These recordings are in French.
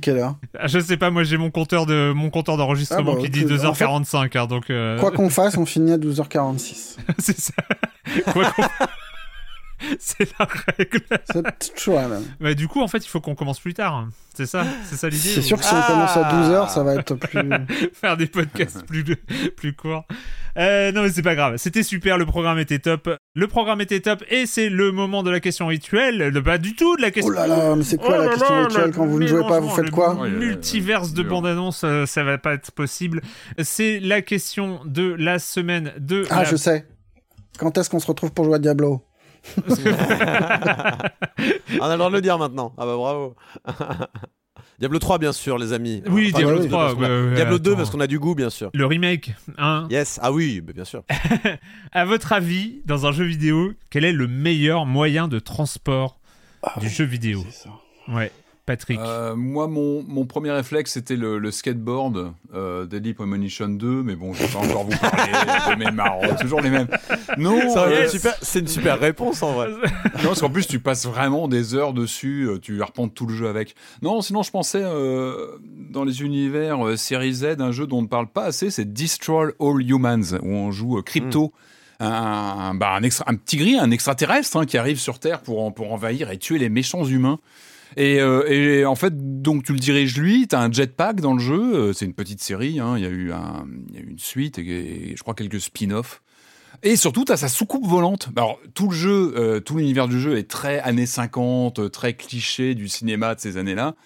Quelle heure Ah, Je sais pas, moi j'ai mon compteur de mon compteur d'enregistrement Ah bah, qui dit ok. 2h45, hein, donc euh, Quoi qu'on fasse, on finit à 12h46. c'est ça. Quoi qu'on- c'est la règle. C'est toujours la même. Bah, du coup, en fait, il faut qu'on commence plus tard. C'est ça, c'est ça l'idée. C'est ou- sûr que si on commence à 12h, ça va être plus. faire des podcasts plus, plus courts. Euh, non, mais c'est pas grave. C'était super, le programme était top. Le programme était top et c'est le moment de la question rituelle. Le- Pas du tout de la question. Oh là là, mais c'est quoi Oh la là question là, rituelle le quand vous ne jouez pas Vous faites quoi Multiverse de bande-annonce, euh, ça va pas être possible. C'est la question de la semaine de. Ah, la- je sais. Quand est-ce qu'on se retrouve pour jouer à Diablo? On a le droit de le dire maintenant. Ah bah bravo. Diablo 3 bien sûr les amis. Oui, Enfin, Diablo oui, 3. parce qu'on a- ouais, ouais, Diablo 2 attends. parce qu'on a du goût bien sûr. Le remake, hein. Yes, ah oui, bien sûr. À votre avis, dans un jeu vidéo, quel est le meilleur moyen de transport du jeu vidéo? C'est ça. Ouais, Patrick. Euh, moi, mon, mon premier réflexe, c'était le, le skateboard euh, Deadly Premonition 2, mais bon, je vais pas encore vous parler de mes marrons, toujours les mêmes. Non, euh, C'est une super réponse en vrai. non, parce qu'en plus, tu passes vraiment des heures dessus, euh, tu arpentes tout le jeu avec. Non, sinon, je pensais euh, dans les univers euh, série Z, un jeu dont on ne parle pas assez, c'est Destroy All Humans, où on joue euh, Crypto. Un, un- bah, un, extra- un petit gris, un extraterrestre hein, qui arrive sur Terre pour, en- pour envahir et tuer les méchants humains. Et, euh, et en fait, donc tu le diriges lui, tu as un jetpack dans le jeu, euh, c'est une petite série, hein, il y, a eu un- il y a eu une suite et, et je crois quelques spin-offs. Et surtout, tu as sa soucoupe volante. Alors, tout le jeu, euh, tout l'univers du jeu est très années 50, euh, très cliché du cinéma de ces années-là.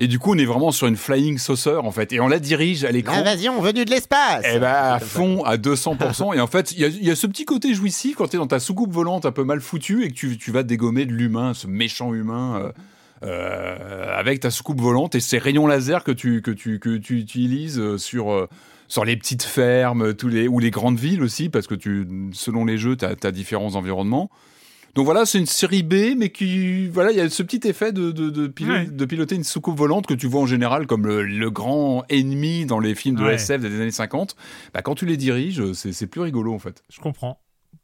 Et du coup, on est vraiment sur une flying saucer, en fait. Et on la dirige à l'écran. L'invasion venue de l'espace. Eh ben, à fond, à 200%. et en fait, il y a, il y a ce petit côté jouissif quand tu es dans ta soucoupe volante un peu mal foutue et que tu, tu vas dégommer de l'humain, ce méchant humain, euh, euh, avec ta soucoupe volante et ces rayons laser que tu, que tu, que tu utilises euh, sur, euh, sur les petites fermes tous les, ou les grandes villes aussi, parce que tu, selon les jeux, tu as, différents environnements. Donc voilà, c'est une série B, mais qui, voilà, il y a ce petit effet de, de, de, pilo- Ouais. de piloter une soucoupe volante que tu vois en général comme le, le grand ennemi dans les films de Ouais. SF des années 50. Bah, quand tu les diriges, c'est plus rigolo en fait. Je comprends.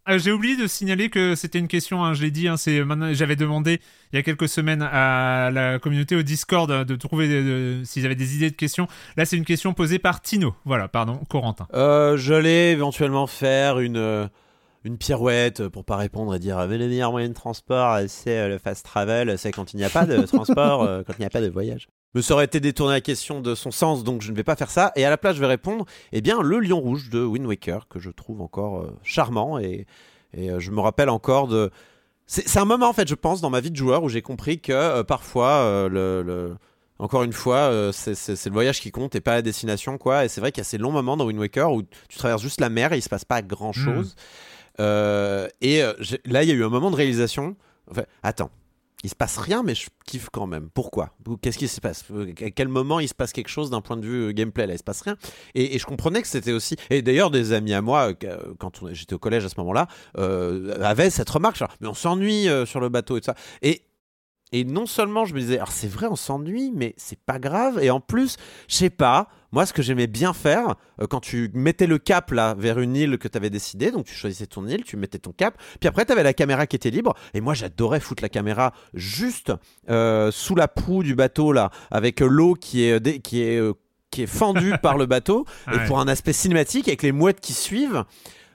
Euh, J'ai oublié de signaler que c'était une question, hein, je l'ai dit, hein, j'avais demandé il y a quelques semaines à la communauté au Discord euh, de trouver de- de- s'ils avaient des idées de questions. Là, c'est une question posée par Tino. Voilà, pardon, Corentin. Euh, J'allais éventuellement faire une, euh, une pirouette pour pas répondre et dire mais le meilleur moyen de transport euh, c'est euh, le fast travel, c'est quand il n'y a pas de transport, euh, quand il n'y a pas de voyage. Me serait été détourné la question de son sens, donc je ne vais pas faire ça. Et à la place, je vais répondre, eh bien, le lion rouge de Wind Waker, que je trouve encore euh, charmant. Et, et euh, je me rappelle encore de... C'est un moment, en fait, je pense, dans ma vie de joueur où j'ai compris que euh, parfois, le, le- encore une fois, c'est- le voyage qui compte et pas la destination, quoi. Et c'est vrai qu'il y a ces longs moments dans Wind Waker où tu traverses juste la mer et il se passe pas grand chose. et là, il y a eu un moment de réalisation. Enfin, attends, il se passe rien, mais je kiffe quand même. Pourquoi? Qu'est-ce qui se passe? À quel moment il se passe quelque chose d'un point de vue gameplay? Là, il se passe rien. Et, je comprenais que c'était aussi. Et d'ailleurs, des amis à moi, euh, quand j'étais au collège à ce moment-là, euh, avaient cette remarque genre, mais on s'ennuie euh, sur le bateau et tout ça. Et et non seulement je me disais, alors c'est vrai, on s'ennuie, mais c'est pas grave. Et en plus, je sais pas, moi, ce que j'aimais bien faire, euh, quand tu mettais le cap là vers une île que tu avais décidé, donc tu choisissais ton île, tu mettais ton cap, puis après tu avais la caméra qui était libre. Et moi, j'adorais foutre la caméra juste euh, sous la proue du bateau là, avec euh, l'eau qui est, qui est, euh, qui est fendue par le bateau, Ouais. et pour un aspect cinématique avec les mouettes qui suivent.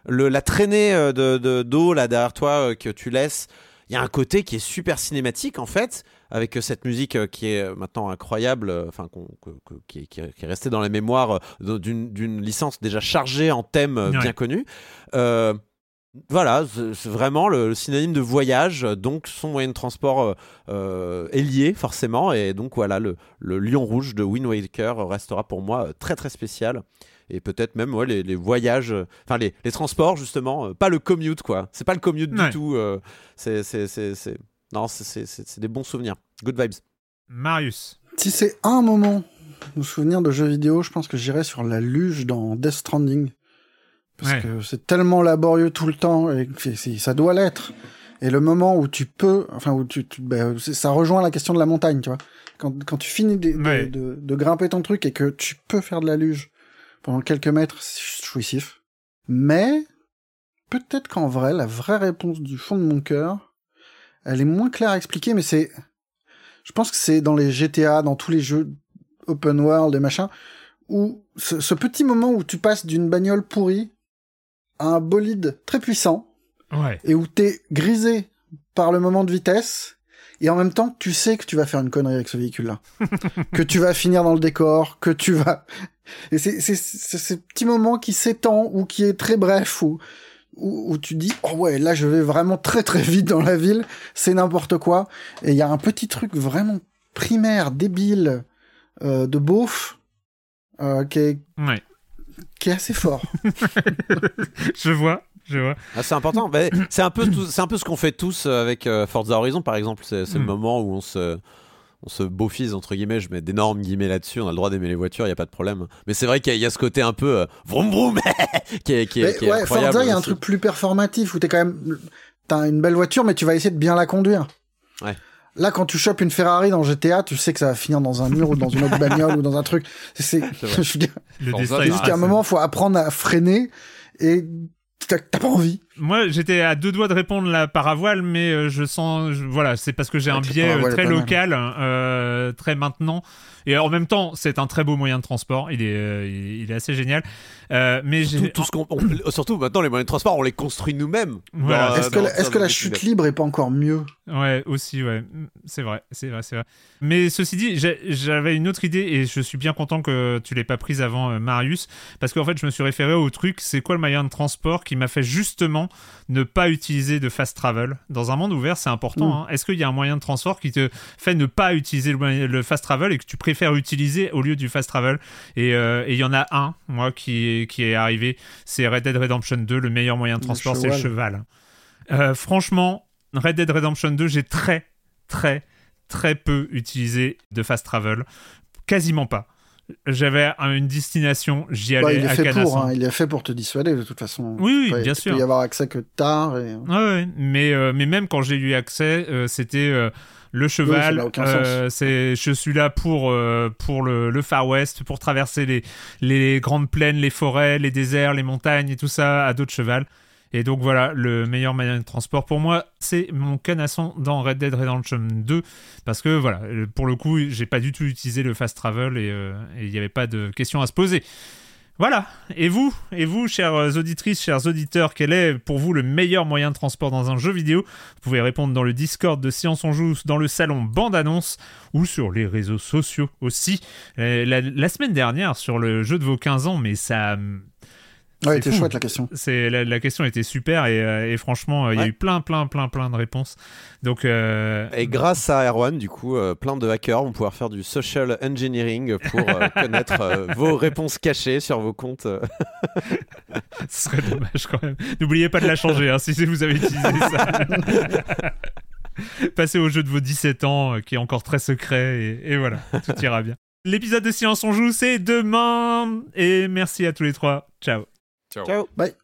Le, la traînée de de- d'eau là derrière toi euh, que tu laisses, il y a un côté qui est super cinématique en fait, avec euh, cette musique euh, qui est euh, maintenant incroyable, enfin qu'on- que- que- qui, est- qui restée dans la mémoire d'une licence déjà chargée en thèmes Ouais. bien connus. Euh, voilà, c'est vraiment le, le synonyme de voyage, donc son moyen de transport euh, est lié forcément, et donc voilà, le, le lion rouge de Wind Waker restera pour moi très très spécial, et peut-être même ouais, les, les voyages, euh, enfin les, les transports justement, euh, pas le commute quoi, c'est pas le commute Ouais. du tout, euh, c'est c'est- c'est- c'est- non, c'est- des bons souvenirs, good vibes. Marius. Si c'est un moment de souvenir de jeux vidéo, je pense que j'irais sur la luge dans Death Stranding. Parce Ouais. que c'est tellement laborieux tout le temps, et ça doit l'être. Et le moment où tu peux, enfin, où tu, tu- ben, ça rejoint la question de la montagne, tu vois. Quand, quand tu finis de, de- Ouais. de- de grimper ton truc et que tu peux faire de la luge pendant quelques mètres, c'est jouissif. Mais, peut-être qu'en vrai, la vraie réponse du fond de mon cœur, elle est moins claire à expliquer, mais c'est, je pense que c'est dans les GTA, dans tous les jeux open world et machin, où ce, ce petit moment où tu passes d'une bagnole pourrie à un bolide très puissant, Ouais. et où t'es grisé par le moment de vitesse, et en même temps, tu sais que tu vas faire une connerie avec ce véhicule-là. que tu vas finir dans le décor, que tu vas... Et c'est c'est- ce petit moment qui s'étend, ou qui est très bref, où, où, où tu dis, oh ouais, là, je vais vraiment très très vite dans la ville, c'est n'importe quoi. Et il y a un petit truc vraiment primaire, débile, euh, de beauf, euh, qui, est, Ouais. qui est assez fort. Je vois. Je vois. Ah, c'est important. Bah, c'est un peu tout- c'est un peu ce qu'on fait tous euh, avec euh, Forza Horizon par exemple. C'est c'est le Mm. moment où on se on se beaufise entre guillemets. Je mets d'énormes guillemets là-dessus. On a le droit d'aimer les voitures, il y a pas de problème. Mais c'est vrai qu'il y, a- il y a ce côté un peu euh, vroom vroom qui est qui est, Mais qui est ouais, incroyable. Forza, il y a un truc plus performatif où t'es quand même, t'as une belle voiture, mais tu vas essayer de bien la conduire. Ouais. Là, quand tu chopes une Ferrari dans GTA, tu sais que ça va finir dans un mur ou dans une autre bagnole ou dans un truc. C'est, je veux dire, Le juste qu'à un moment, faut apprendre à freiner et t'as, pas envie. Moi, j'étais à deux doigts de répondre la paravoile, mais euh, je sens, je- voilà, c'est parce que j'ai un Avec le biais euh, est très local, euh, très maintenant, et en même temps, c'est un très beau moyen de transport. Il est, euh, il est assez génial. Euh, mais Tout, j'ai, tout ce qu'on, on- surtout maintenant les moyens de transport, on les construit nous-mêmes. Voilà. Est-ce que, dans que la chute libre est pas encore mieux? Ouais, aussi, ouais. C'est vrai, c'est vrai, c'est vrai. Mais ceci dit, j'avais une autre idée et je suis bien content que tu l'aies pas prise avant, euh, Marius, parce qu'en fait, je me suis référé au truc, c'est quoi le moyen de transport qui m'a fait justement ne pas utiliser de fast travel Dans un monde ouvert, c'est important. Mm. hein. Est-ce qu'il y a un moyen de transport qui te fait ne pas utiliser le, fast travel et que tu préfères utiliser au lieu du fast travel? Et euh, il y en a un, moi, qui, qui est arrivé, c'est Red Dead Redemption 2, le meilleur moyen de transport, c'est le cheval. cheval. Euh, franchement, Red Dead Redemption 2, j'ai très, très, très peu utilisé de fast travel. Quasiment pas. J'avais un- une destination, j'y allais Ouais, Il est à fait pour, hein, il est fait pour te dissuader de toute façon. Oui, oui, Ouais, bien sûr. peux y avoir accès que tard et... Ouais. Mais, euh, mais même quand j'ai eu accès, euh, c'était euh, le cheval. euh, c'est, je suis là pour, euh, pour le, le Far West, pour traverser les, les grandes plaines, les forêts, les déserts, les montagnes et tout ça à dos de cheval. Et donc voilà, le meilleur moyen de transport pour moi, c'est mon canasson dans Red Dead Redemption 2. Parce que voilà, euh, pour le coup, j'ai pas du tout utilisé le fast travel et euh, il n'y avait pas de questions à se poser. Voilà. Et vous, et vous, chères auditrices, chers auditeurs, quel est pour vous le meilleur moyen de transport dans un jeu vidéo? Vous pouvez répondre dans le Discord de Science on Joue, dans le salon Bande Annonce ou sur les réseaux sociaux aussi. Euh, la semaine dernière, sur le jeu de vos 15 ans, mais ça. Ouais, c'était chouette la question. C'est la, la question était super et, euh, et franchement euh, il y a eu plein plein plein plein de réponses donc euh, Et grâce à Erwan, du coup, euh, plein de hackers vont pouvoir faire du social engineering pour euh, connaître euh, vos réponses cachées sur vos comptes. ce serait dommage quand même n'oubliez pas de la changer hein, si vous avez utilisé ça Passez au jeu de vos 17 ans, euh, qui est encore très secret, et, et voilà, tout ira bien. L'épisode de Silence on joue, c'est demain, et merci à tous les trois. Ciao. Ciao. Ciao. Bye.